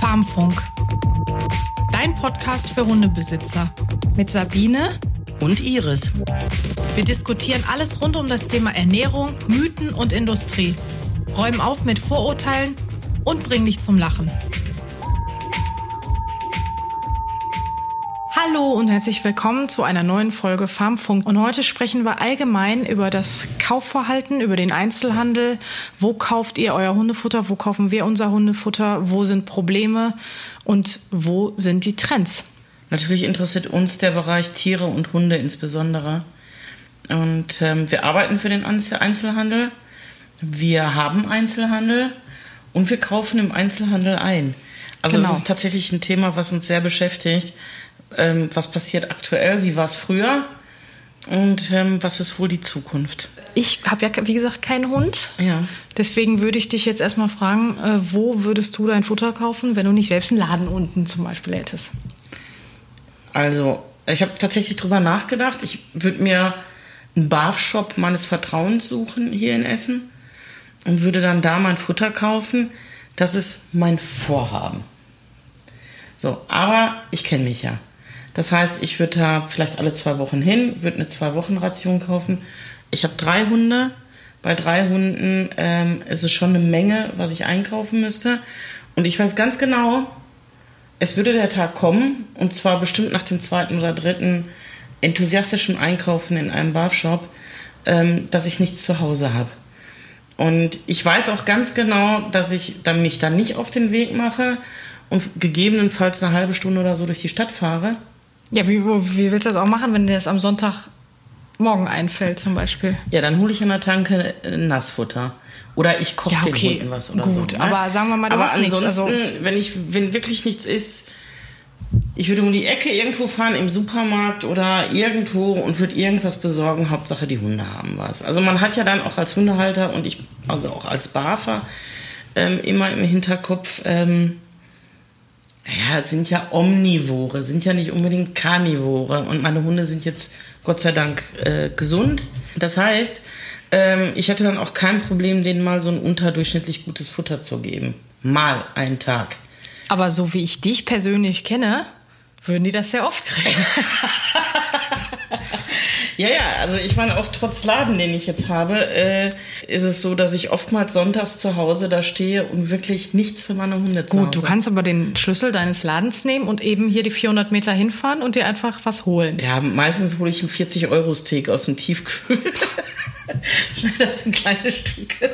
Farmfunk. Dein Podcast für Hundebesitzer. Mit Sabine und Iris. Wir diskutieren alles rund um das Thema Ernährung, Mythen und Industrie. Räumen auf mit Vorurteilen und bringen dich zum Lachen. Hallo und herzlich willkommen zu einer neuen Folge Farmfunk. Und heute sprechen wir allgemein über das Kaufverhalten, über den Einzelhandel. Wo kauft ihr euer Hundefutter? Wo kaufen wir unser Hundefutter? Wo sind Probleme? Und wo sind die Trends? Natürlich interessiert uns der Bereich Tiere und Hunde insbesondere. Und ähm, wir arbeiten für den Einzelhandel. Wir haben Einzelhandel und wir kaufen im Einzelhandel ein. Also genau. das ist tatsächlich ein Thema, was uns sehr beschäftigt ähm, was passiert aktuell, wie war es früher und ähm, was ist wohl die Zukunft. Ich habe ja, wie gesagt, keinen Hund. Ja. Deswegen würde ich dich jetzt erstmal fragen, äh, wo würdest du dein Futter kaufen, wenn du nicht selbst einen Laden unten zum Beispiel hättest? Also, ich habe tatsächlich drüber nachgedacht. Ich würde mir einen Barf-Shop meines Vertrauens suchen hier in Essen und würde dann da mein Futter kaufen. Das ist mein Vorhaben. So, aber ich kenne mich ja. Das heißt, ich würde da vielleicht alle zwei Wochen hin, würde eine Zwei-Wochen-Ration kaufen. Ich habe drei Hunde. Bei drei Hunden ähm, ist es schon eine Menge, was ich einkaufen müsste. Und ich weiß ganz genau, es würde der Tag kommen, und zwar bestimmt nach dem zweiten oder dritten enthusiastischen Einkaufen in einem Barfshop, ähm, dass ich nichts zu Hause habe. Und ich weiß auch ganz genau, dass ich dann mich dann nicht auf den Weg mache und gegebenenfalls eine halbe Stunde oder so durch die Stadt fahre, ja, wie, wie willst du das auch machen, wenn dir das am Sonntagmorgen einfällt zum Beispiel? Ja, dann hole ich an der Tanke Nassfutter. Oder ich koche ja, okay. den Hunden was oder Gut, so. Ne? aber sagen wir mal, du aber hast ansonsten, nichts. Also wenn, ich, wenn wirklich nichts ist, ich würde um die Ecke irgendwo fahren im Supermarkt oder irgendwo und würde irgendwas besorgen. Hauptsache die Hunde haben was. Also man hat ja dann auch als Hundehalter und ich, also auch als Barfer, ähm, immer im Hinterkopf, ähm, ja, sind ja Omnivore, sind ja nicht unbedingt Karnivore. Und meine Hunde sind jetzt Gott sei Dank äh, gesund. Das heißt, ähm, ich hätte dann auch kein Problem, denen mal so ein unterdurchschnittlich gutes Futter zu geben. Mal einen Tag. Aber so wie ich dich persönlich kenne, würden die das sehr oft kriegen. Ja, ja, also ich meine, auch trotz Laden, den ich jetzt habe, äh, ist es so, dass ich oftmals sonntags zu Hause da stehe und wirklich nichts für meine Hunde zu Gut, du kannst aber den Schlüssel deines Ladens nehmen und eben hier die 400 Meter hinfahren und dir einfach was holen. Ja, meistens hole ich einen 40-Euro-Steak aus dem Tiefkühl. das sind kleine Stücke.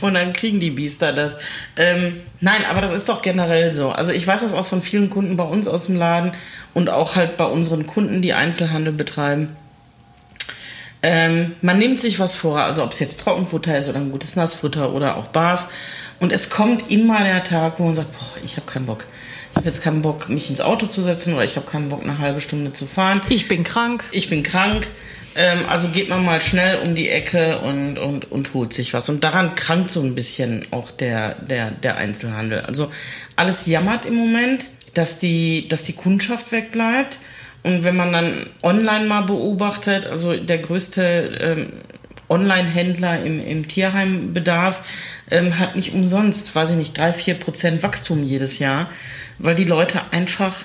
Und dann kriegen die Biester das. Ähm, nein, aber das ist doch generell so. Also ich weiß das auch von vielen Kunden bei uns aus dem Laden und auch halt bei unseren Kunden, die Einzelhandel betreiben. Ähm, man nimmt sich was vor, also ob es jetzt Trockenfutter ist oder ein gutes Nassfutter oder auch Barf. Und es kommt immer der Tag, wo man sagt, boah, ich habe keinen Bock. Ich habe jetzt keinen Bock, mich ins Auto zu setzen oder ich habe keinen Bock, eine halbe Stunde zu fahren. Ich bin krank. Ich bin krank. Ähm, also geht man mal schnell um die Ecke und, und, und holt sich was. Und daran krankt so ein bisschen auch der, der, der Einzelhandel. Also alles jammert im Moment, dass die, dass die Kundschaft wegbleibt. Und wenn man dann online mal beobachtet, also der größte ähm, Online-Händler im, im Tierheimbedarf ähm, hat nicht umsonst, weiß ich nicht, drei, vier Prozent Wachstum jedes Jahr, weil die Leute einfach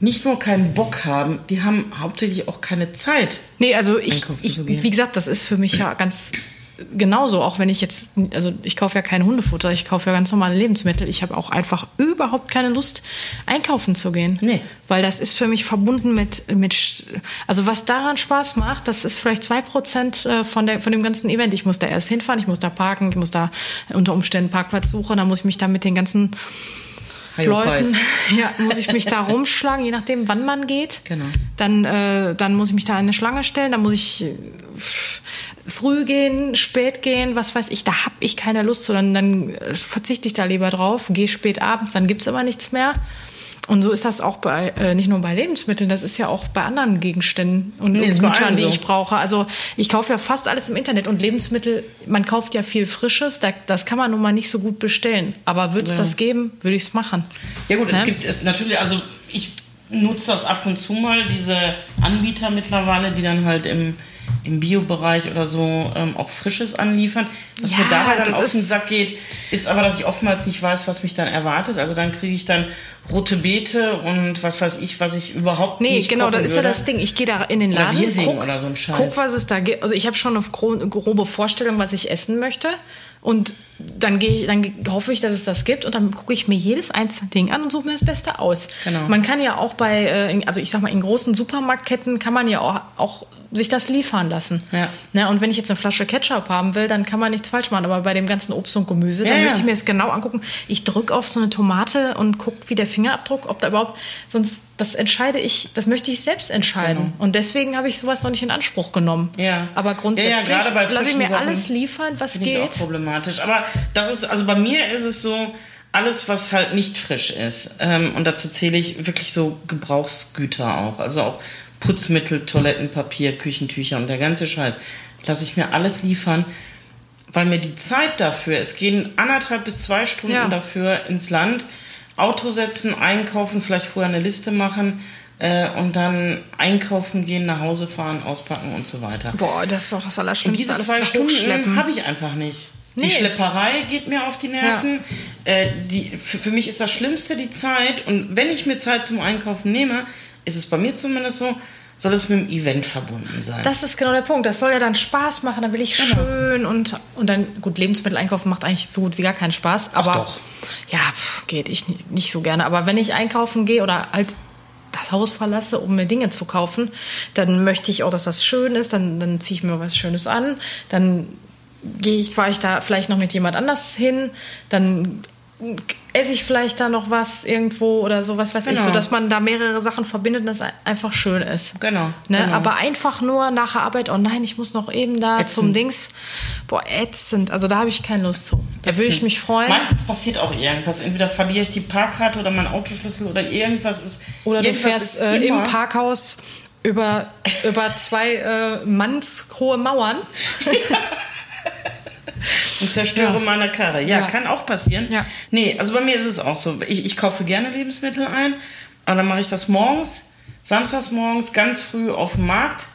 nicht nur keinen Bock haben, die haben hauptsächlich auch keine Zeit. Nee, also ich, ich wie gesagt, das ist für mich ja ganz genauso, auch wenn ich jetzt, also ich kaufe ja kein Hundefutter, ich kaufe ja ganz normale Lebensmittel. Ich habe auch einfach überhaupt keine Lust, einkaufen zu gehen. Nee. Weil das ist für mich verbunden mit, mit also was daran Spaß macht, das ist vielleicht zwei Prozent äh, von, der, von dem ganzen Event. Ich muss da erst hinfahren, ich muss da parken, ich muss da unter Umständen Parkplatz suchen, dann muss ich mich da mit den ganzen Leuten, ja, muss ich mich da rumschlagen, je nachdem, wann man geht. Genau. Dann, äh, dann muss ich mich da in eine Schlange stellen, dann muss ich äh, früh gehen, spät gehen, was weiß ich, da habe ich keine Lust, sondern dann äh, verzichte ich da lieber drauf, gehe spät abends, dann gibt es immer nichts mehr. Und so ist das auch bei, äh, nicht nur bei Lebensmitteln, das ist ja auch bei anderen Gegenständen und, nee, und Gütern, die ich brauche. Also ich kaufe ja fast alles im Internet und Lebensmittel, man kauft ja viel Frisches, da, das kann man nun mal nicht so gut bestellen. Aber würde es ja. das geben, würde ich es machen. Ja gut, ne? es gibt es natürlich, also ich nutze das ab und zu mal, diese Anbieter mittlerweile, die dann halt im im Bio-Bereich oder so ähm, auch Frisches anliefern. Was Ja, mir dabei dann auf den Sack geht, ist aber, dass ich oftmals nicht weiß, was mich dann erwartet. Also dann kriege ich dann rote Beete und was weiß ich, was ich überhaupt Nee, nicht genau, kochen das ist ja das Ding. Ich gehe da in den Oder Laden, Wirsing guck, oder so ein Scheiß. guck, was es da gibt. Also ich habe schon eine gro grobe Vorstellung, was ich essen möchte. Und dann gehe ich, dann hoffe ich, dass es das gibt und dann gucke ich mir jedes einzelne Ding an und suche mir das Beste aus. Genau. Man kann ja auch bei, äh, also ich sag mal, in großen Supermarktketten kann man ja auch, auch sich das liefern lassen. Ja. Ne, und wenn ich jetzt eine Flasche Ketchup haben will, dann kann man nichts falsch machen. Aber bei dem ganzen Obst und Gemüse, Ja, dann ja. möchte ich mir das genau angucken. Ich drücke auf so eine Tomate und gucke, wie der Fingerabdruck, ob da überhaupt, sonst, das entscheide ich, das möchte ich selbst entscheiden. Und deswegen habe ich sowas noch nicht in Anspruch genommen. Genau. Ja. Aber grundsätzlich Ja, ja, lasse ich mir Sachen alles liefern, was Finde ich auch geht. problematisch. Aber das ist, also bei mir ist es so, alles, was halt nicht frisch ist. Ähm, und dazu zähle ich wirklich so Gebrauchsgüter auch. Also auch Putzmittel, Toilettenpapier, Küchentücher und der ganze Scheiß. Lasse ich mir alles liefern, weil mir die Zeit dafür, es gehen anderthalb bis zwei Stunden Ja. dafür ins Land, Auto setzen, einkaufen, vielleicht vorher eine Liste machen äh, und dann einkaufen gehen, nach Hause fahren, auspacken und so weiter. Boah, das ist doch das Und Allerschlimmste. diese alles zwei Stunden habe ich einfach nicht. Die Nee. Schlepperei geht mir auf die Nerven. Äh, die, für, für mich ist das Schlimmste die Zeit. Und wenn ich mir Zeit zum Einkaufen nehme, ist es bei mir zumindest so, soll es mit dem Event verbunden sein. Das ist genau der Punkt. Das soll ja dann Spaß machen. Dann will ich Genau. schön und, und dann, gut, Lebensmittel einkaufen macht eigentlich so gut wie gar keinen Spaß. Aber doch. ja, pff, geht ich nicht, nicht so gerne. Aber wenn ich einkaufen gehe oder halt das Haus verlasse, um mir Dinge zu kaufen, dann möchte ich auch, dass das schön ist. Dann, dann ziehe ich mir was Schönes an. Dann gehe ich, fahre ich da vielleicht noch mit jemand anders hin. Dann esse ich vielleicht da noch was irgendwo oder sowas, weiß ich, Genau. so dass man da mehrere Sachen verbindet und das einfach schön ist. Genau, Ne? genau. Aber einfach nur nach der Arbeit, oh nein, ich muss noch eben da Ätzend. zum Dings. Boah, ätzend. Also da habe ich keine Lust zu. Da würde ich mich freuen. Meistens passiert auch irgendwas. Entweder verliere ich die Parkkarte oder mein Autoschlüssel oder irgendwas ist. Oder du fährst äh, im Parkhaus über, über zwei äh, mannshohe Mauern. und zerstöre Ja. meine Karre. Ja, Ja. kann auch passieren. Ja. Nee, also bei mir ist es auch so. Ich, ich kaufe gerne Lebensmittel ein, aber dann mache ich das morgens, samstags morgens, ganz früh auf dem Markt.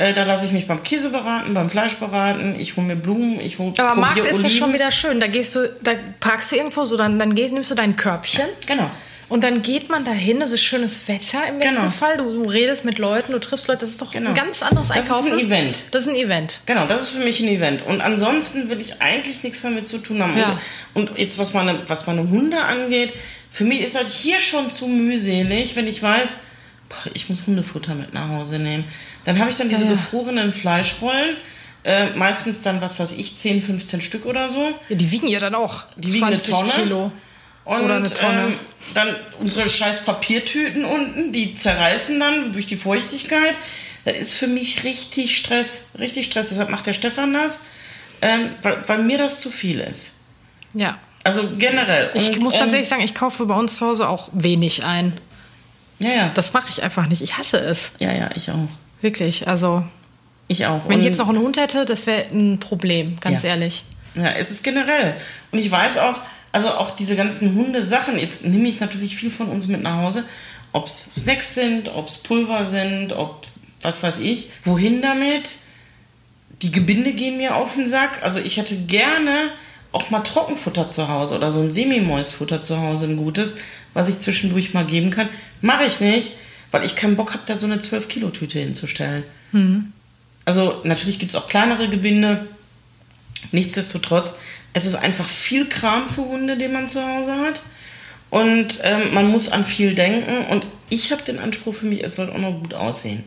Äh, da lasse ich mich beim Käse beraten, beim Fleisch beraten. Ich hole mir Blumen, ich hole Aber Markt ist ja Oliven. schon wieder schön. Da gehst du, da parkst du irgendwo so, dann, dann gehst, nimmst du dein Körbchen. Genau. Und dann geht man dahin, es ist schönes Wetter im besten Genau. Fall. Du, du redest mit Leuten, du triffst Leute, das ist doch Genau. ein ganz anderes Das ist Einkaufen. ein Event. Das ist ein Event. Genau, das ist für mich ein Event. Und ansonsten will ich eigentlich nichts damit zu tun haben. Ja. Und, und jetzt, was meine, was meine Hunde angeht, für mich ist halt hier schon zu mühselig, wenn ich weiß, boah, ich muss Hundefutter mit nach Hause nehmen. Dann habe ich dann diese Ja, ja. gefrorenen Fleischrollen. Äh, meistens dann, was weiß ich, 10, 15 Stück oder so. Ja, die wiegen ja dann auch Die wiegen eine 20 Tonne. Kilo. Und Oder eine Tonne. Ähm, dann unsere scheiß Papiertüten unten, die zerreißen dann durch die Feuchtigkeit. Das ist für mich richtig Stress, richtig Stress. Deshalb macht der Stefan das, ähm, weil, weil mir das zu viel ist. Ja. Also generell. Ich Und, muss ganz ähm, ehrlich sagen, ich kaufe bei uns zu Hause auch wenig ein. Ja, ja. Das mache ich einfach nicht. Ich hasse es. ja, ja, ich auch. Wirklich. Also, Ich auch. wenn ich Und- jetzt noch einen Hund hätte, das wäre ein Problem, ganz Ja. ehrlich. Ja, es ist generell. Und ich weiß auch, also auch diese ganzen Hundesachen, jetzt nehme ich natürlich viel von uns mit nach Hause, ob es Snacks sind, ob es Pulver sind, ob was weiß ich. Wohin damit? Die Gebinde gehen mir auf den Sack. Also ich hätte gerne auch mal Trockenfutter zu Hause oder so ein Semi-Moist-Futter zu Hause, ein gutes, was ich zwischendurch mal geben kann. Mache ich nicht, weil ich keinen Bock habe, da so eine 12-Kilo-Tüte hinzustellen. Also natürlich gibt es auch kleinere Gebinde. Nichtsdestotrotz, es ist einfach viel Kram für Hunde, den man zu Hause hat. Und ähm, man muss an viel denken. Und ich habe den Anspruch für mich, es soll auch noch gut aussehen.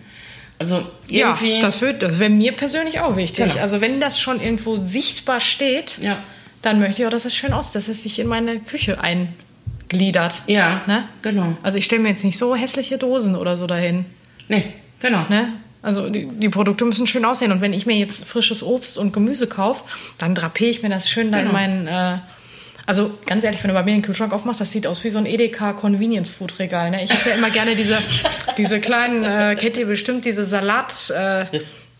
Also irgendwie. Ja, das, wird- das wäre mir persönlich auch wichtig. Genau. Also wenn das schon irgendwo sichtbar steht, Ja. dann möchte ich auch, dass es schön aussieht, dass es sich in meine Küche eingliedert. ja, Ne? genau. Also ich stelle mir jetzt nicht so hässliche Dosen oder so dahin. Nee, genau. Ne? Also die, die Produkte müssen schön aussehen. Und wenn ich mir jetzt frisches Obst und Gemüse kaufe, dann drapiere ich mir das schön da in Genau. meinen... Äh, also ganz ehrlich, wenn du bei mir den Kühlschrank aufmachst, das sieht aus wie so ein Edeka Convenience Food Regal. Ne? Ich habe ja immer gerne diese, diese kleinen, äh, kennt ihr bestimmt, diese Salat... Äh,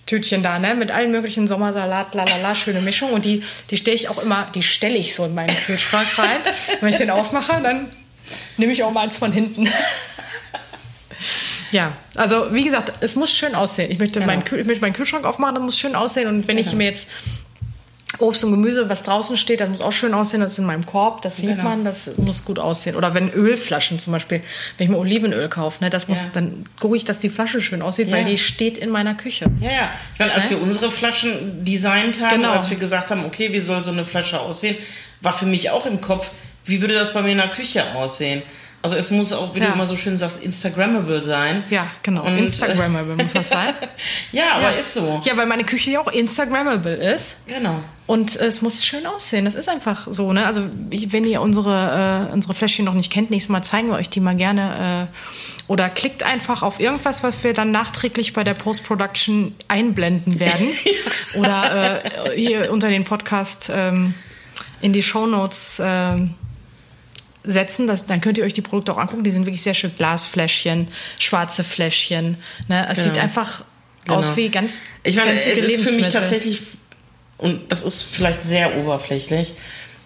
Tütchen da, ne, mit allen möglichen Sommersalat, lalala, schöne Mischung. Und die, die stelle ich auch immer, die stelle ich so in meinen Kühlschrank rein. Wenn ich den aufmache, dann nehme ich auch mal eins von hinten. Ja, also wie gesagt, es muss schön aussehen. Ich möchte, Genau. meinen, ich möchte meinen Kühlschrank aufmachen, das muss schön aussehen. Und wenn ich mir jetzt Obst und Gemüse, was draußen steht, das muss auch schön aussehen, das ist in meinem Korb, das sieht Genau. man, das muss gut aussehen. Oder wenn Ölflaschen zum Beispiel, wenn ich mir Olivenöl kaufe, ne, das muss, Ja. dann gucke ich, dass die Flasche schön aussieht, weil Ja. die steht in meiner Küche. Ja, ja. Ich meine, als Ne? wir unsere Flaschen designt haben, Genau. als wir gesagt haben, okay, wie soll so eine Flasche aussehen, war für mich auch im Kopf, wie würde das bei mir in der Küche aussehen? Also es muss auch, wie Ja. du immer so schön sagst, Instagrammable sein. Ja, genau. Und, äh, Instagrammable muss das sein. Ja, aber ja. ist so. Ja, weil meine Küche ja auch Instagrammable ist. Genau. Und es muss schön aussehen. Das ist einfach so. Ne? Also wenn ihr unsere, äh, unsere Fläschchen noch nicht kennt, nächstes Mal zeigen wir euch die mal gerne. Äh, oder klickt einfach auf irgendwas, was wir dann nachträglich bei der Post-Production einblenden werden. Oder äh, hier unter den Podcast ähm, in die Shownotes ähm, setzen. Das, dann könnt ihr euch die Produkte auch angucken. Die sind wirklich sehr schön. Glasfläschchen, schwarze Fläschchen. Ne? Es sieht Genau. einfach Genau. aus wie ganz Ich meine, es ist für mich tatsächlich, und das ist vielleicht sehr oberflächlich,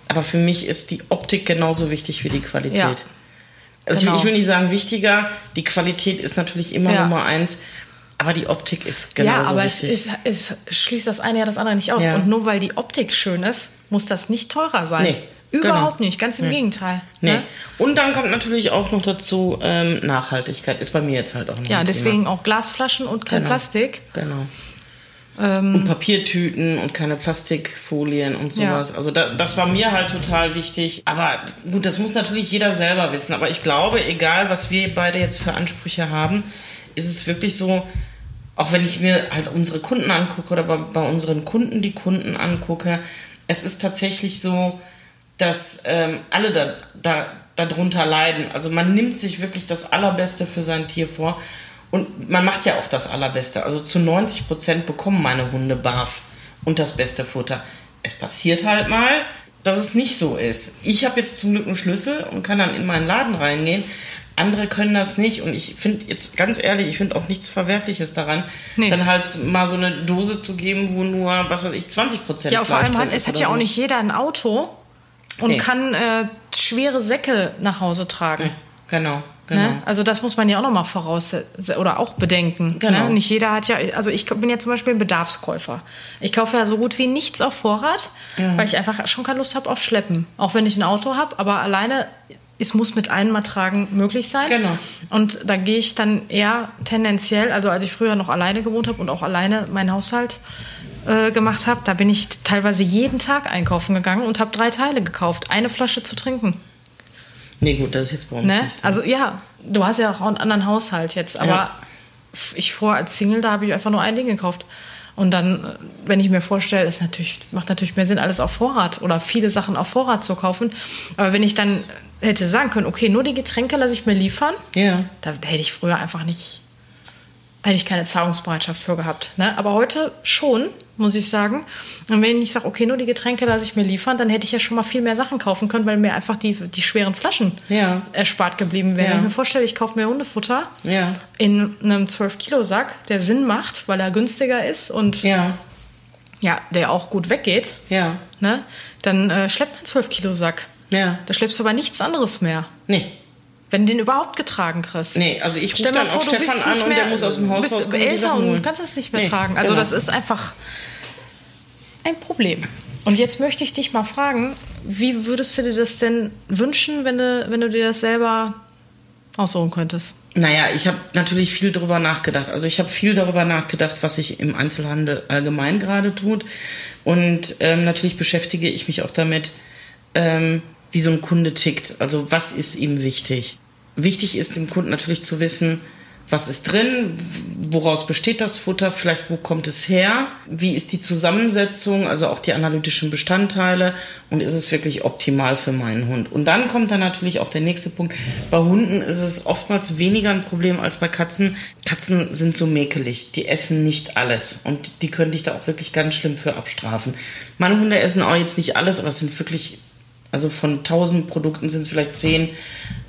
aber für mich ist die Optik genauso wichtig wie die Qualität. Ja. Also Genau. ich, will nicht sagen wichtiger, die Qualität ist natürlich immer Ja. Nummer eins, aber die Optik ist genauso ja, aber es, wichtig. ist, es schließt das eine ja das andere nicht aus. Ja. Und nur weil die Optik schön ist, muss das nicht teurer sein. Nee, Überhaupt genau. nicht, ganz im Gegenteil. Nee. Ne? Und dann kommt natürlich auch noch dazu, ähm, Nachhaltigkeit ist bei mir jetzt halt auch noch Ja, deswegen auch Glasflaschen und kein Genau. Plastik. Thema. Genau. Ähm, und Papiertüten und keine Plastikfolien und sowas. Also da, das war mir halt total wichtig. Aber gut, das muss natürlich jeder selber wissen. Aber ich glaube, egal was wir beide jetzt für Ansprüche haben, ist es wirklich so, auch wenn ich mir halt unsere Kunden angucke oder bei, bei unseren Kunden die Kunden angucke, es ist tatsächlich so, dass ähm, alle da, da, darunter leiden. Also man nimmt sich wirklich das Allerbeste für sein Tier vor und man macht ja auch das Allerbeste. Also zu 90 Prozent bekommen meine Hunde Barf und das beste Futter. Es passiert halt mal, dass es nicht so ist. Ich habe jetzt zum Glück einen Schlüssel und kann dann in meinen Laden reingehen. Andere können das nicht und ich finde jetzt ganz ehrlich, ich finde auch nichts Verwerfliches daran, Nee. dann halt mal so eine Dose zu geben, wo nur, was weiß ich, 20 Prozent ja, vor allem hat, es hat ja auch so. nicht jeder ein Auto und Nee. kann äh, schwere Säcke nach Hause tragen. Genau, genau. Ne? Also das muss man ja auch nochmal voraussetzen oder auch bedenken. Genau. Ne? Nicht jeder hat ja, also ich bin ja zum Beispiel ein Bedarfskäufer. Ich kaufe ja so gut wie nichts auf Vorrat, weil ich einfach schon keine Lust habe auf Schleppen. Auch wenn ich ein Auto habe, aber alleine, es muss mit einem mal tragen möglich sein. Genau. Und da gehe ich dann eher tendenziell, also als ich früher noch alleine gewohnt habe und auch alleine meinen Haushalt äh, gemacht habe, da bin ich teilweise jeden Tag einkaufen gegangen und habe drei Teile gekauft. Eine Flasche zu trinken. Nee, gut, das ist jetzt bei uns Ne? nicht so. Also ja, du hast ja auch einen anderen Haushalt jetzt, aber Ja. ich vor als Single, da habe ich einfach nur ein Ding gekauft. Und dann, äh, wenn ich mir vorstelle, es natürlich, macht natürlich mehr Sinn, alles auf Vorrat oder viele Sachen auf Vorrat zu kaufen. Aber wenn ich dann hätte sagen können, okay, nur die Getränke lasse ich mir liefern, ja. da hätte ich früher einfach nicht, hätte ich keine Zahlungsbereitschaft für gehabt. Ne? Aber heute schon, muss ich sagen. Und wenn ich sage, okay, nur die Getränke lasse ich mir liefern, dann hätte ich ja schon mal viel mehr Sachen kaufen können, weil mir einfach die, die schweren Flaschen Ja. erspart geblieben wären. Ja. Wenn ich mir vorstelle, ich kaufe mir Hundefutter Ja. in einem 12-Kilo-Sack, der Sinn macht, weil er günstiger ist und Ja. ja, der auch gut weggeht, Ja. ne? dann äh, schleppt man einen 12-Kilo-Sack. Ja. Da schleppst du aber nichts anderes mehr. Nee. Wenn du den überhaupt getragen kriegst. Nee, also ich rufe dann vor, auch du Stefan bist an und der muss aus dem Haus bist rauskommen und die älter und kannst das nicht mehr Nee, tragen. Also genau. das ist einfach ein Problem. Und jetzt möchte ich dich mal fragen, wie würdest du dir das denn wünschen, wenn du, wenn du dir das selber aussuchen könntest? Naja, ich habe natürlich viel darüber nachgedacht. Also ich habe viel darüber nachgedacht, was sich im Einzelhandel allgemein gerade tut. Und ähm, natürlich beschäftige ich mich auch damit, ähm, wie so ein Kunde tickt. Also was ist ihm wichtig? Wichtig ist dem Kunden natürlich zu wissen, was ist drin, woraus besteht das Futter, vielleicht wo kommt es her, wie ist die Zusammensetzung, also auch die analytischen Bestandteile und ist es wirklich optimal für meinen Hund. Und dann kommt dann natürlich auch der nächste Punkt. Bei Hunden ist es oftmals weniger ein Problem als bei Katzen. Katzen sind so mäkelig, die essen nicht alles und die können dich da auch wirklich ganz schlimm für abstrafen. Meine Hunde essen auch jetzt nicht alles, aber es sind wirklich, also von 1000 Produkten sind es vielleicht 10,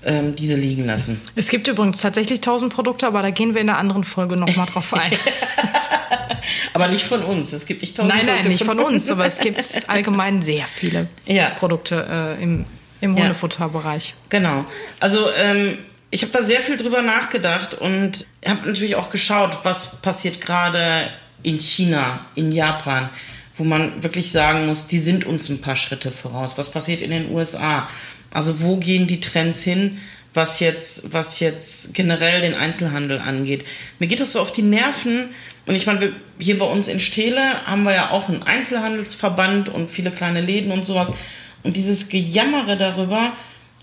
ähm, diese liegen lassen. Es gibt übrigens tatsächlich 1000 Produkte, aber da gehen wir in einer anderen Folge nochmal drauf ein. Aber nicht von uns. Es gibt nicht tausend nein, nein, Produkte nicht von uns, aber es gibt allgemein sehr viele Ja. Produkte äh, im, im Ja. Hundefutterbereich. Genau. Also ähm, ich habe da sehr viel drüber nachgedacht und habe natürlich auch geschaut, was passiert gerade in China, in Japan, wo man wirklich sagen muss, die sind uns ein paar Schritte voraus. Was passiert in den USA? Also wo gehen die Trends hin, was jetzt, was jetzt generell den Einzelhandel angeht? Mir geht das so auf die Nerven. Und ich meine, hier bei uns in Stele haben wir ja auch einen Einzelhandelsverband und viele kleine Läden und sowas. Und dieses Gejammere darüber,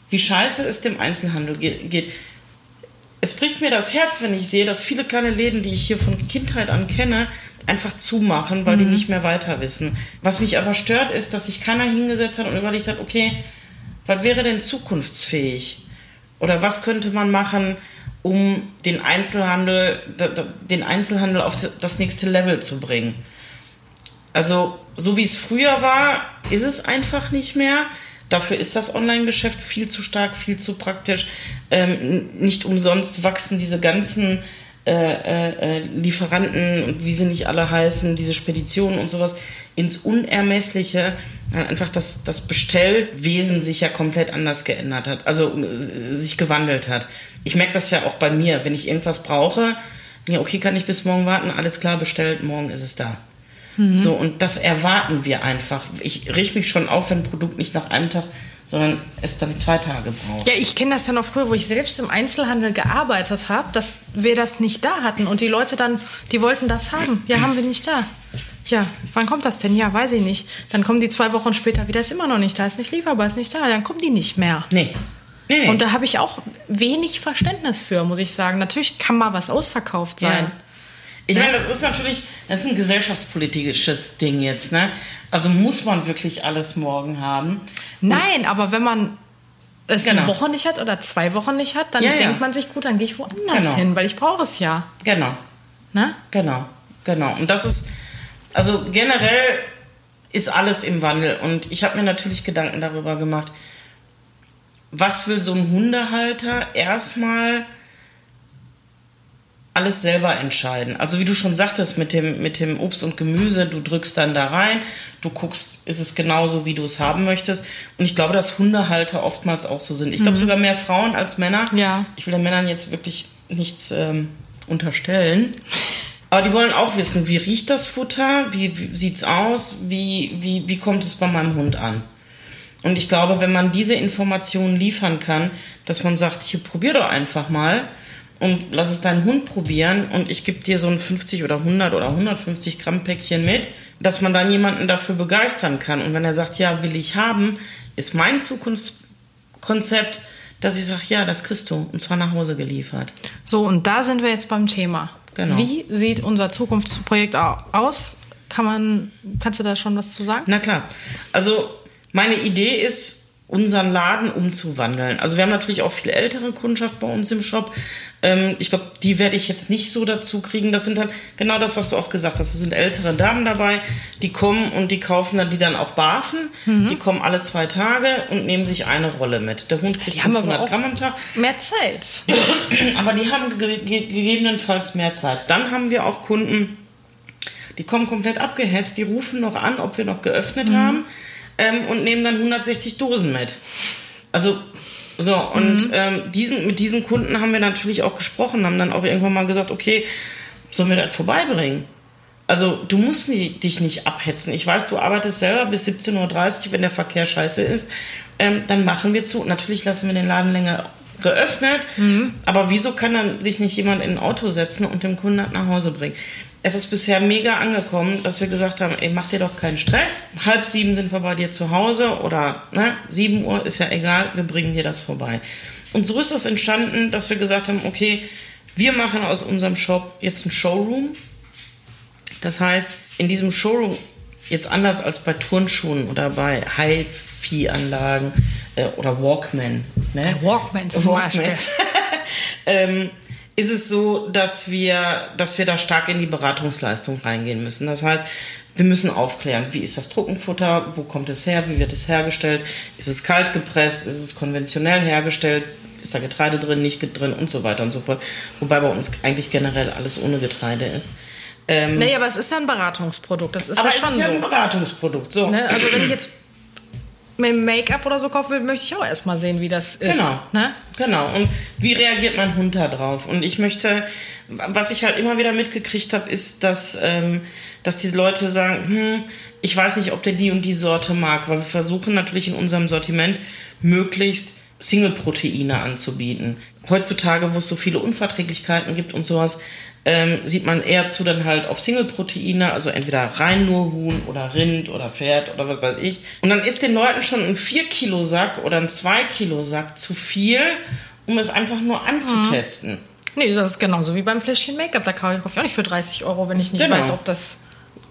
wie scheiße es dem Einzelhandel geht. Es bricht mir das Herz, wenn ich sehe, dass viele kleine Läden, die ich hier von Kindheit an kenne, einfach zumachen, weil mhm. die nicht mehr weiter wissen. Was mich aber stört, ist, dass sich keiner hingesetzt hat und überlegt hat, okay, was wäre denn zukunftsfähig? Oder was könnte man machen, um den Einzelhandel, den Einzelhandel auf das nächste Level zu bringen? Also, so wie es früher war, ist es einfach nicht mehr. Dafür ist das Online-Geschäft viel zu stark, viel zu praktisch. Ähm, nicht umsonst wachsen diese ganzen äh, äh, äh, Lieferanten und wie sie nicht alle heißen, diese Speditionen und sowas ins Unermessliche, einfach dass das Bestellwesen sich ja komplett anders geändert hat, also äh, sich gewandelt hat. Ich merke das ja auch bei mir, wenn ich irgendwas brauche, ja, okay, kann ich bis morgen warten, alles klar, bestellt, morgen ist es da. Mhm. So, und das erwarten wir einfach. Ich richte mich schon auf, wenn ein Produkt nicht nach einem Tag sondern es dann zwei Tage braucht. Ja, ich kenne das ja noch früher, wo ich selbst im Einzelhandel gearbeitet habe, dass wir das nicht da hatten und die Leute dann, die wollten das haben. Ja, haben wir nicht da. Ja, wann kommt das denn? Ja, weiß ich nicht. Dann kommen die zwei Wochen später wieder, ist immer noch nicht da, ist nicht lieferbar, ist nicht da, dann kommen die nicht mehr. Nee. nee. Und da habe ich auch wenig Verständnis für, muss ich sagen. Natürlich kann mal was ausverkauft sein. Ja. Ich meine, das ist natürlich, das ist ein gesellschaftspolitisches Ding jetzt, ne? Also muss man wirklich alles morgen haben. Nein, aber wenn man es genau. eine Woche nicht hat oder zwei Wochen nicht hat, dann ja, denkt ja. man sich, gut, dann gehe ich woanders genau. hin, weil ich brauche es ja. Genau. Ne? Genau, genau. Und das ist, also generell ist alles im Wandel. Und ich habe mir natürlich Gedanken darüber gemacht, was will so ein Hundehalter erstmal alles selber entscheiden. Also wie du schon sagtest mit dem, mit dem Obst und Gemüse, du drückst dann da rein, du guckst, ist es genauso, wie du es haben möchtest. Und ich glaube, dass Hundehalter oftmals auch so sind. Ich glaube mhm. sogar mehr Frauen als Männer. Ja. Ich will den Männern jetzt wirklich nichts ähm, unterstellen. Aber die wollen auch wissen, wie riecht das Futter, wie, wie es aus, wie, wie, wie kommt es bei meinem Hund an. Und ich glaube, wenn man diese Informationen liefern kann, dass man sagt, hier probier doch einfach mal, und lass es deinen Hund probieren und ich gebe dir so ein 50 oder 100 oder 150 Gramm Päckchen mit, dass man dann jemanden dafür begeistern kann. Und wenn er sagt, ja, will ich haben, ist mein Zukunftskonzept, dass ich sage, ja, das kriegst du und zwar nach Hause geliefert. So, und da sind wir jetzt beim Thema. Genau. Wie sieht unser Zukunftsprojekt aus? Kann man, kannst du da schon was zu sagen? Na klar. Also meine Idee ist, unseren Laden umzuwandeln. Also wir haben natürlich auch viel ältere Kundschaft bei uns im Shop. Ähm, ich glaube, die werde ich jetzt nicht so dazu kriegen. Das sind dann genau das, was du auch gesagt hast. Das sind ältere Damen dabei, die kommen und die kaufen dann, die dann auch barfen. Mhm. Die kommen alle zwei Tage und nehmen sich eine Rolle mit. Der Hund kriegt die 500 Gramm am Tag. Mehr Zeit. aber die haben ge gegebenenfalls mehr Zeit. Dann haben wir auch Kunden, die kommen komplett abgehetzt, die rufen noch an, ob wir noch geöffnet mhm. haben ähm, und nehmen dann 160 Dosen mit. Also so, und mhm. ähm, diesen, mit diesen Kunden haben wir natürlich auch gesprochen, haben dann auch irgendwann mal gesagt, okay, sollen wir das vorbeibringen? Also du musst nie, dich nicht abhetzen. Ich weiß, du arbeitest selber bis 17.30 Uhr, wenn der Verkehr scheiße ist. Ähm, dann machen wir zu. Natürlich lassen wir den Laden länger geöffnet. Mhm. Aber wieso kann dann sich nicht jemand in ein Auto setzen und dem Kunden nach Hause bringen? Es ist bisher mega angekommen, dass wir gesagt haben, ey, mach dir doch keinen Stress. Halb sieben sind wir bei dir zu Hause oder ne, sieben Uhr ist ja egal, wir bringen dir das vorbei. Und so ist das entstanden, dass wir gesagt haben, okay, wir machen aus unserem Shop jetzt einen Showroom. Das heißt, in diesem Showroom, jetzt anders als bei Turnschuhen oder bei Hi-Fi-Anlagen äh, oder Walkman. Ne? Walkman zum Walkman. Beispiel. ähm, ist es so, dass wir, dass wir da stark in die Beratungsleistung reingehen müssen. Das heißt, wir müssen aufklären, wie ist das Trockenfutter, wo kommt es her, wie wird es hergestellt, ist es kalt gepresst, ist es konventionell hergestellt, ist da Getreide drin, nicht drin und so weiter und so fort. Wobei bei uns eigentlich generell alles ohne Getreide ist. Ähm, nee, aber es ist ja ein Beratungsprodukt. Das ist aber ja schon es ist ja so. ein Beratungsprodukt. So. Ne? Also wenn ich jetzt mit Make-up oder so kaufen will, möchte ich auch erstmal sehen, wie das ist. Genau. Ne? Genau. Und wie reagiert mein Hund da drauf? Und ich möchte, was ich halt immer wieder mitgekriegt habe, ist, dass, ähm, dass diese Leute sagen, hm, ich weiß nicht, ob der die und die Sorte mag, weil wir versuchen natürlich in unserem Sortiment möglichst Single-Proteine anzubieten. Heutzutage, wo es so viele Unverträglichkeiten gibt und sowas, ähm, sieht man eher zu dann halt auf Single-Proteine, also entweder rein nur Huhn oder Rind oder Pferd oder was weiß ich. Und dann ist den Leuten schon ein 4-Kilo-Sack oder ein 2-Kilo-Sack zu viel, um es einfach nur anzutesten. Mhm. Nee, das ist genauso wie beim Fläschchen Make-up. Da kaufe ich auch nicht für 30 Euro, wenn ich nicht Genau. weiß, ob das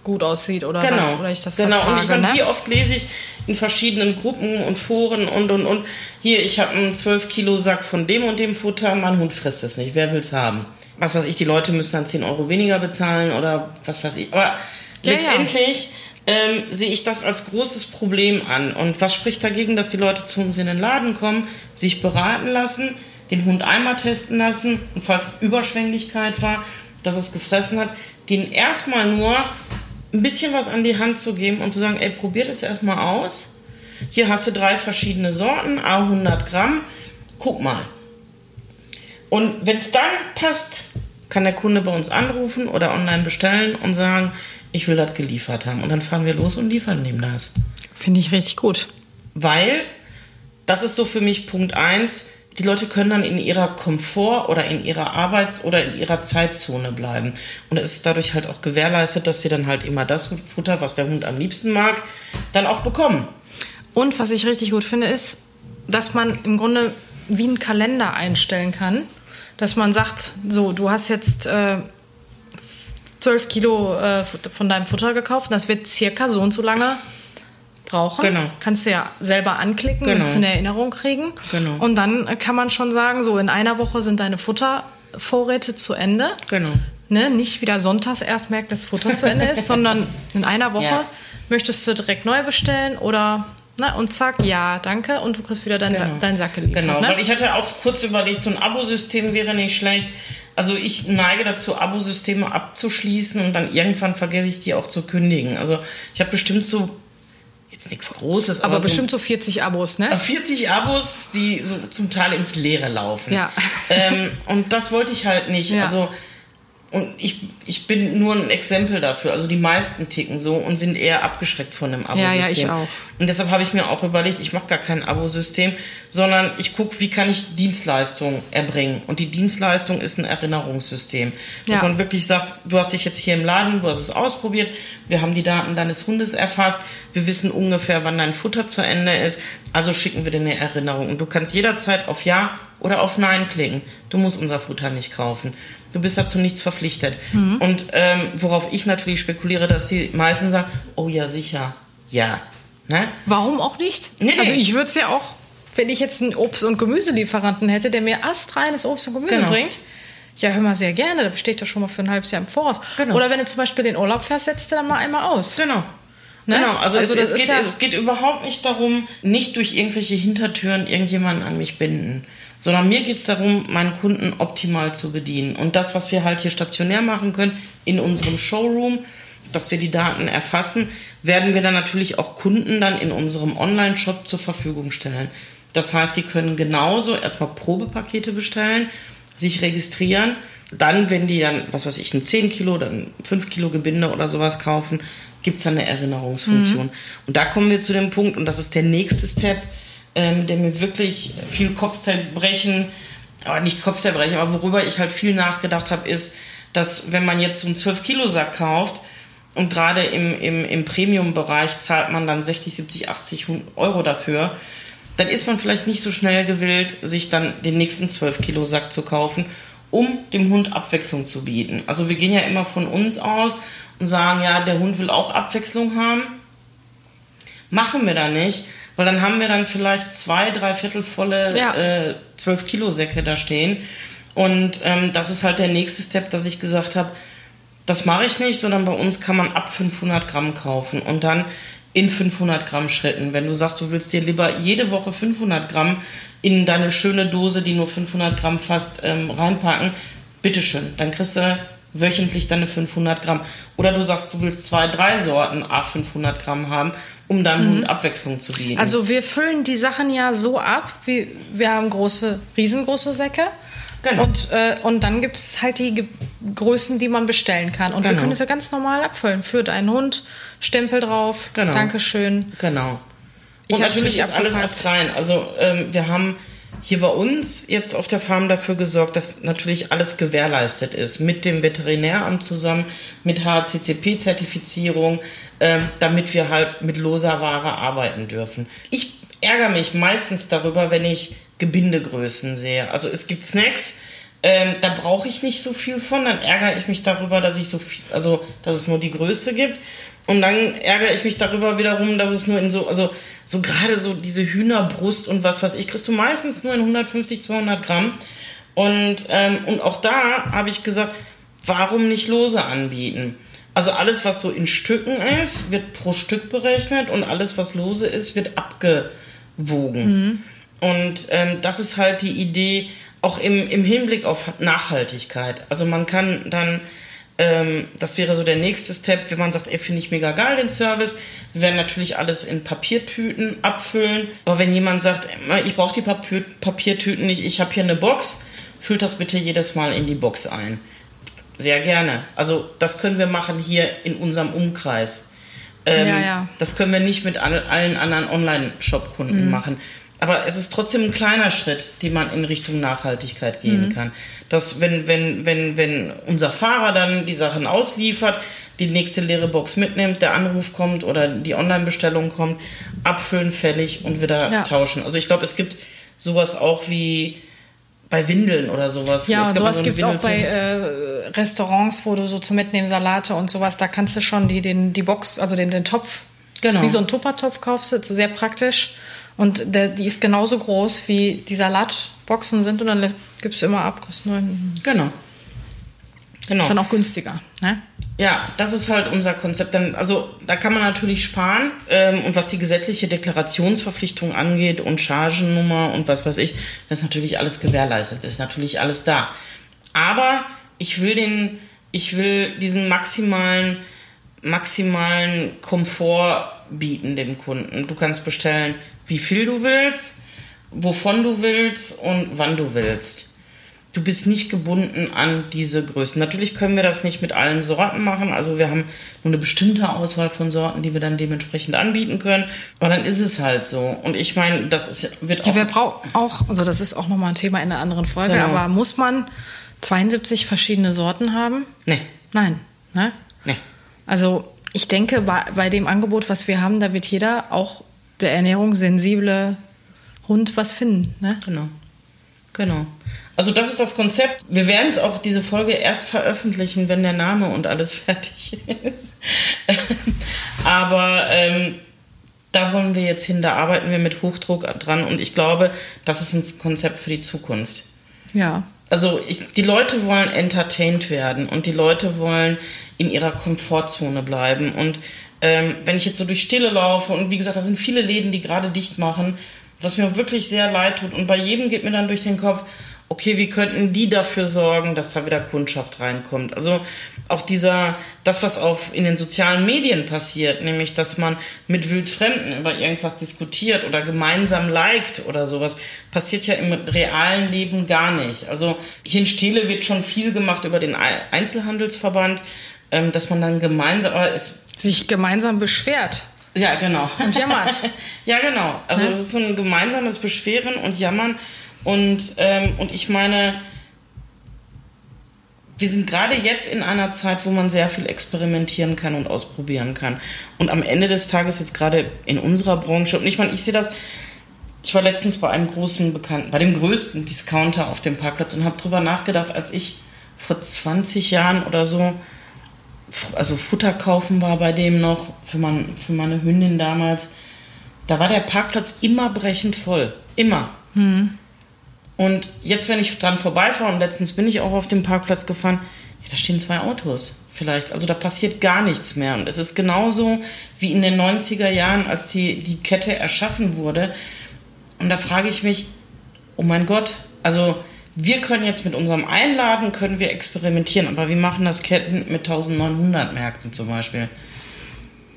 gut aussieht oder Genau. was, oder ich das genau. vertrage. und ich meine, ne? wie oft lese ich in verschiedenen Gruppen und Foren und und und. Hier, ich habe einen 12 Kilo Sack von dem und dem Futter, mein Hund frisst es nicht. Wer will's haben? Was weiß ich, die Leute müssen dann 10 Euro weniger bezahlen oder was weiß ich. Aber Ja, ja. letztendlich Ähm, sehe ich das als großes Problem an. Und was spricht dagegen, dass die Leute zu uns in den Laden kommen, sich beraten lassen, den Hund einmal testen lassen und falls Überschwänglichkeit war, dass es gefressen hat, den erstmal nur ein bisschen was an die Hand zu geben und zu sagen, ey, probiert es erstmal aus. Hier hast du drei verschiedene Sorten, a 100 Gramm. Guck mal. Und wenn es dann passt, kann der Kunde bei uns anrufen oder online bestellen und sagen, ich will das geliefert haben. Und dann fahren wir los und liefern ihm das. Finde ich richtig gut. Weil, das ist so für mich Punkt eins. die Leute können dann in ihrer Komfort oder in ihrer Arbeits- oder in ihrer Zeitzone bleiben. Und es ist dadurch halt auch gewährleistet, dass sie dann halt immer das Futter, was der Hund am liebsten mag, dann auch bekommen. Und was ich richtig gut finde, ist, dass man im Grunde wie einen Kalender einstellen kann. Dass man sagt, so, du hast jetzt äh, 12 Kilo äh, von deinem Futter gekauft und das wird circa so und so lange brauchen. Genau. Kannst du ja selber anklicken Genau. und es in Erinnerung kriegen. Genau. Und dann kann man schon sagen, so in einer Woche sind deine Futtervorräte zu Ende. Genau. Ne, nicht wieder sonntags erst merken, dass das Futter zu Ende ist, sondern in einer Woche Ja. möchtest du direkt neu bestellen oder na, und zack, ja, danke und du kriegst wieder deinen Genau. deinen Sack geliefert. Genau, ne? weil ich hatte auch kurz überlegt, so ein Abosystem wäre nicht schlecht. Also ich neige dazu, Abosysteme abzuschließen und dann irgendwann vergesse ich die auch zu kündigen. Also ich habe bestimmt so, jetzt nichts Großes, aber, aber so bestimmt so 40 Abos, ne? 40 Abos, die so zum Teil ins Leere laufen. Ja. Ähm, und das wollte ich halt nicht. Ja. Also, und ich, ich bin nur ein Exempel dafür. Also die meisten ticken so und sind eher abgeschreckt von einem Abosystem. Ja, ja, ich auch. Und deshalb habe ich mir auch überlegt, ich mache gar kein Abosystem, sondern ich gucke, wie kann ich Dienstleistungen erbringen. Und die Dienstleistung ist ein Erinnerungssystem. Dass Ja. man wirklich sagt, du hast dich jetzt hier im Laden, du hast es ausprobiert, wir haben die Daten deines Hundes erfasst, wir wissen ungefähr, wann dein Futter zu Ende ist, also schicken wir dir eine Erinnerung. Und du kannst jederzeit auf Ja oder auf Nein klicken. Du musst unser Futter nicht kaufen. Du bist dazu nichts verpflichtet. Mhm. Und ähm, worauf ich natürlich spekuliere, dass die meisten sagen, oh ja, sicher, ja. Ne? Warum auch nicht? Nee. Also ich würde es ja auch, wenn ich jetzt einen Obst- und Gemüselieferanten hätte, der mir astreines Obst und Gemüse Genau. bringt, ja, hör mal sehr gerne, da bestehe ich doch schon mal für ein halbes Jahr im Voraus. Genau. Oder wenn du zum Beispiel den Urlaub fährst, setzt du dann mal einmal aus. Genau. Ne? Genau, also, Also es, es, geht, ja- es geht überhaupt nicht darum, nicht durch irgendwelche Hintertüren irgendjemanden an mich binden, sondern mir geht es darum, meinen Kunden optimal zu bedienen. Und das, was wir halt hier stationär machen können, in unserem Showroom, dass wir die Daten erfassen, werden wir dann natürlich auch Kunden dann in unserem Online-Shop zur Verfügung stellen. Das heißt, die können genauso erstmal Probepakete bestellen, sich registrieren. Dann, wenn die dann, was weiß ich, ein 10 Kilo oder ein 5 Kilo Gebinde oder sowas kaufen, gibt es dann eine Erinnerungsfunktion. Und da kommen wir zu dem Punkt, und das ist der nächste Step, ähm, der mir wirklich viel Kopfzerbrechen, aber nicht Kopfzerbrechen, aber worüber ich halt viel nachgedacht habe, ist, dass wenn man jetzt so einen 12-Kilo-Sack kauft, und gerade im, im, im Premium-Bereich zahlt man dann 60, 70, 80 Euro dafür, dann ist man vielleicht nicht so schnell gewillt, sich dann den nächsten 12-Kilo-Sack zu kaufen, um dem Hund Abwechslung zu bieten. Also wir gehen ja immer von uns aus und sagen, ja, der Hund will auch Abwechslung haben. Machen wir da nicht, weil dann haben wir dann vielleicht zwei, drei Viertel volle Ja. äh, 12-Kilo-Säcke da stehen. Und ähm, das ist halt der nächste Step, dass ich gesagt habe, das mache ich nicht, sondern bei uns kann man ab 500 Gramm kaufen und dann in 500 Gramm Schritten. Wenn du sagst, du willst dir lieber jede Woche 500 Gramm in deine schöne Dose, die nur 500 Gramm fasst, ähm, reinpacken, bitteschön. Dann kriegst du wöchentlich deine 500 Gramm. Oder du sagst, du willst zwei, drei Sorten A 500 Gramm haben, um deinem Hund Abwechslung zu bieten. Also wir füllen die Sachen ja so ab, wie wir haben große, riesengroße Säcke. Genau. Und, äh, und dann gibt es halt die Ge Größen, die man bestellen kann. Und wir Genau. können es ja ganz normal abfüllen. Für deinen Hund, Stempel drauf, Genau. Dankeschön. Genau. Ich Und hab's natürlich ist alles erst rein. Also ähm, wir haben hier bei uns jetzt auf der Farm dafür gesorgt, dass natürlich alles gewährleistet ist. Mit dem Veterinäramt zusammen, mit HCCP-Zertifizierung, ähm, damit wir halt mit loser Ware arbeiten dürfen. Ich ärgere mich meistens darüber, wenn ich Gebindegrößen sehe. Also es gibt Snacks, ähm, da brauche ich nicht so viel von. Dann ärgere ich mich darüber, dass ich so viel, also dass es nur die Größe gibt. Und dann ärgere ich mich darüber wiederum, dass es nur in so, also so gerade so diese Hühnerbrust und was weiß ich, kriegst du meistens nur in 150, 200 Gramm. Und, ähm, und auch da habe ich gesagt, warum nicht lose anbieten? Also alles, was so in Stücken ist, wird pro Stück berechnet und alles, was lose ist, wird abgewogen. Und ähm, das ist halt die Idee, auch im, im Hinblick auf Nachhaltigkeit. Also man kann dann, ähm, das wäre so der nächste Step, wenn man sagt, ey, finde ich mega geil den Service. Wir werden natürlich alles in Papiertüten abfüllen. Aber wenn jemand sagt, ey, ich brauche die Papier, Papiertüten nicht, ich habe hier eine Box, füllt das bitte jedes Mal in die Box ein. Sehr gerne. Also das können wir machen hier in unserem Umkreis. Ähm, Ja, ja. Das können wir nicht mit all, allen anderen Online-Shop-Kunden machen. Aber es ist trotzdem ein kleiner Schritt, den man in Richtung Nachhaltigkeit gehen kann. Dass wenn, wenn, wenn, wenn unser Fahrer dann die Sachen ausliefert, die nächste leere Box mitnimmt, der Anruf kommt oder die Online-Bestellung kommt, abfüllen, fällig und wieder Ja. tauschen. Also ich glaube, es gibt sowas auch wie bei Windeln oder sowas. Ja, Es sowas so einen gibt es auch bei äh, Restaurants, wo du so zum Mitnehmen Salate und sowas, da kannst du schon die, den, die Box, also den, den Topf, Genau. wie so ein Tuppertopf kaufst sehr praktisch. Und der, die ist genauso groß, wie die Salatboxen sind und dann gibst du immer ab, kostet neun. Genau. Genau. Ist dann auch günstiger. Ne? Ja, das ist halt unser Konzept. Dann, also da kann man natürlich sparen. Ähm, und was die gesetzliche Deklarationsverpflichtung angeht und Chargennummer und was weiß ich, das ist natürlich alles gewährleistet. Das ist natürlich alles da. Aber ich will den, ich will diesen maximalen, maximalen Komfort bieten dem Kunden. Du kannst bestellen, wie viel du willst, wovon du willst und wann du willst. Du bist nicht gebunden an diese Größen. Natürlich können wir das nicht mit allen Sorten machen. Also wir haben nur eine bestimmte Auswahl von Sorten, die wir dann dementsprechend anbieten können. Aber dann ist es halt so. Und ich meine, das ist, wird auch... Ja, wer braucht auch, also das ist auch nochmal ein Thema in einer anderen Folge, Genau. aber muss man 72 verschiedene Sorten haben? nee, Nein. Ne? nee. Also ich denke, bei, bei dem Angebot, was wir haben, da wird jeder, auch der ernährungssensible Hund, was finden. Ne? Genau. Genau. Also das ist das Konzept. Wir werden es auch diese Folge erst veröffentlichen, wenn der Name und alles fertig ist. Aber ähm, da wollen wir jetzt hin, da arbeiten wir mit Hochdruck dran und ich glaube, das ist ein Konzept für die Zukunft. Ja. Also ich, die Leute wollen entertained werden und die Leute wollen in ihrer Komfortzone bleiben. Und ähm, wenn ich jetzt so durch Stille laufe und wie gesagt, da sind viele Läden, die gerade dicht machen, was mir wirklich sehr leid tut. Und bei jedem geht mir dann durch den Kopf, okay, wie könnten die dafür sorgen, dass da wieder Kundschaft reinkommt? Also auch dieser, das, was auf, in den sozialen Medien passiert, nämlich, dass man mit Wildfremden über irgendwas diskutiert oder gemeinsam liked oder sowas, passiert ja im realen Leben gar nicht. Also hier in Stiele wird schon viel gemacht über den Ei- Einzelhandelsverband, ähm, dass man dann gemeinsam, aber es, Sich gemeinsam beschwert. ja, genau. Und jammert. ja, genau. Also es ist so ein gemeinsames Beschweren und Jammern. Und, ähm, und ich meine, wir sind gerade jetzt in einer Zeit, wo man sehr viel experimentieren kann und ausprobieren kann. Und am Ende des Tages jetzt gerade in unserer Branche, und ich meine, ich sehe das, ich war letztens bei einem großen Bekannten, bei dem größten Discounter auf dem Parkplatz und habe drüber nachgedacht, als ich vor 20 Jahren oder so, also Futter kaufen war bei dem noch, für, mein, für meine Hündin damals, da war der Parkplatz immer brechend voll. Immer. Und jetzt, wenn ich dran vorbeifahre, und letztens bin ich auch auf dem Parkplatz gefahren, ja, da stehen zwei Autos vielleicht. Also da passiert gar nichts mehr. Und es ist genauso wie in den 90er Jahren, als die, die Kette erschaffen wurde. Und da frage ich mich, oh mein Gott, also wir können jetzt mit unserem Einladen, können wir experimentieren, aber wir machen das Ketten mit 1900 Märkten zum Beispiel.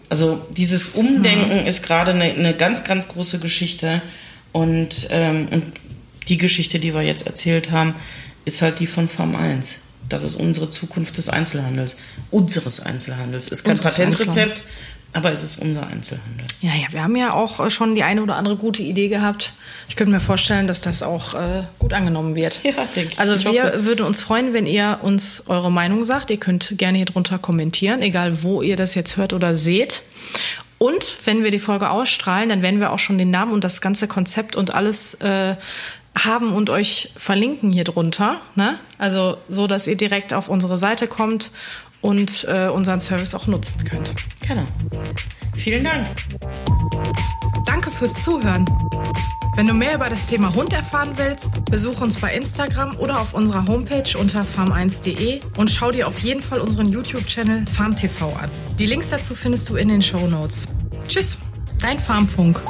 Also dieses Umdenken mhm. ist gerade eine, eine, ganz, ganz große Geschichte und, ähm, und die Geschichte, die wir jetzt erzählt haben, ist halt die von Farm 1. Das ist unsere Zukunft des Einzelhandels, unseres Einzelhandels. Ist kein unseres Patentrezept, aber es ist unser Einzelhandel. Ja, ja, wir haben ja auch äh, schon die eine oder andere gute Idee gehabt. Ich könnte mir vorstellen, dass das auch äh, gut angenommen wird. Ja, denke ich. Also ich wir hoffe. würden uns freuen, wenn ihr uns eure Meinung sagt. Ihr könnt gerne hier drunter kommentieren, egal wo ihr das jetzt hört oder seht. Und wenn wir die Folge ausstrahlen, dann werden wir auch schon den Namen und das ganze Konzept und alles äh, haben und euch verlinken hier drunter. Ne? Also so, dass ihr direkt auf unsere Seite kommt und äh, unseren Service auch nutzen könnt. Genau. Vielen Dank. Danke fürs Zuhören. Wenn du mehr über das Thema Hund erfahren willst, besuch uns bei Instagram oder auf unserer Homepage unter farm1.de und schau dir auf jeden Fall unseren YouTube-Channel FarmTV an. Die Links dazu findest du in den Show Notes. Tschüss, dein Farmfunk.